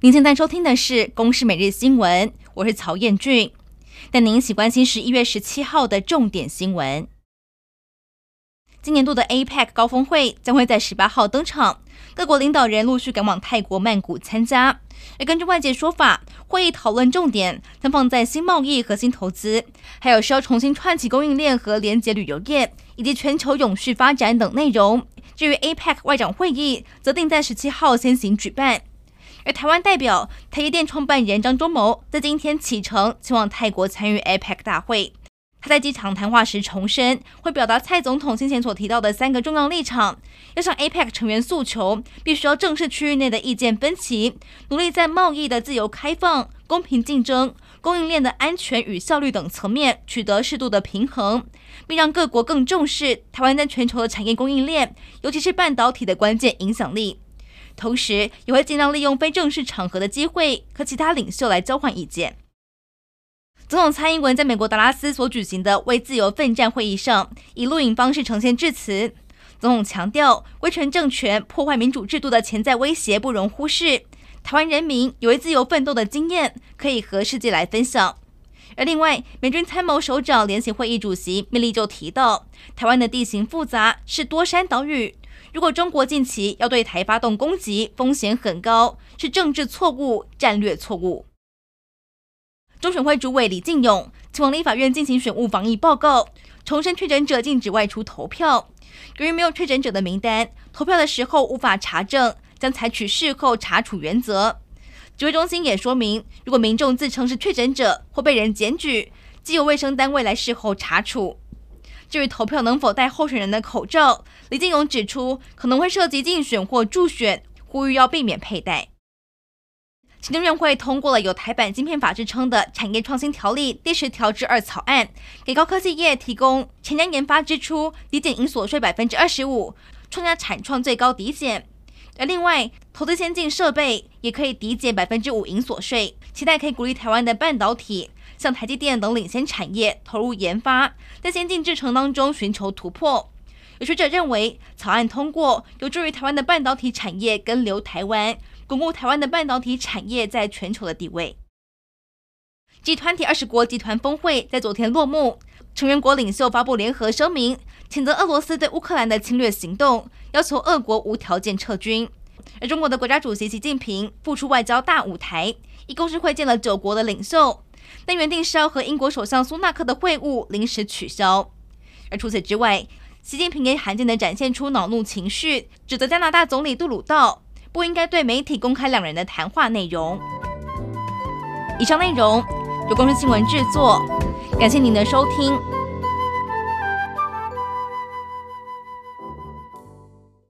您现在收听的是《公视每日新闻》，我是曹彦俊。带您一起关心十一月十七号的重点新闻。今年度的 APEC 高峰会将会在十八号登场，各国领导人陆续赶往泰国曼谷参加。而根据外界说法，会议讨论重点将放在新贸易和新投资，还有需要重新串起供应链和连接旅游业，以及全球永续发展等内容。至于 APEC 外长会议，则定在十七号先行举办。而台湾代表台积电创办人张忠谋在今天启程前往泰国参与 APEC 大会。他在机场谈话时重申，会表达蔡总统先前所提到的三个重要立场，要向 APEC 成员诉求，必须要正视区域内的意见分歧，努力在贸易的自由开放、公平竞争、供应链的安全与效率等层面取得适度的平衡，并让各国更重视台湾在全球的产业供应链，尤其是半导体的关键影响力。同时，也会尽量利用非正式场合的机会和其他领袖来交换意见。总统蔡英文在美国达拉斯所举行的为自由奋战会议上，以录影方式呈现致辞。总统强调，威权政权破坏民主制度的潜在威胁不容忽视。台湾人民有为自由奋斗的经验，可以和世界来分享。而另外，美军参谋首长联席会议主席米利就提到，台湾的地形复杂，是多山岛屿。如果中国近期要对台发动攻击，风险很高，是政治错误、战略错误。中选会主委李进勇前往立法院进行选务防疫报告，重申确诊者禁止外出投票。由于没有确诊者的名单，投票的时候无法查证，将采取事后查处原则。指挥中心也说明，如果民众自称是确诊者或被人检举，即由卫生单位来事后查处。至于投票能否戴候选人的口罩，李进勇指出可能会涉及竞选或助选，呼吁要避免佩戴。行政院会通过了有台版晶片法之称的产业创新条例第十条之二草案，给高科技业提供前瞻研发支出抵减营所税百分之二十五，创下产创最高抵减。而另外，投资先进设备也可以抵减百分之五营所税，期待可以鼓励台湾的半导体。向台积电等领先产业投入研发，在先进制程当中寻求突破。有学者认为，草案通过有助于台湾的半导体产业跟留台湾，巩固台湾的半导体产业在全球的地位。G 团体二十国集团峰会在昨天落幕，成员国领袖发布联合声明，谴责俄罗斯对乌克兰的侵略行动，要求俄国无条件撤军。而中国的国家主席习近平复出外交大舞台，一共是会见了九国的领袖。但原定是要和英国首相苏纳克的会晤临时取消，而除此之外，习近平也罕见地展现出恼怒情绪，指责加拿大总理杜鲁道不应该对媒体公开两人的谈话内容。以上内容由公司新闻制作，感谢您的收听。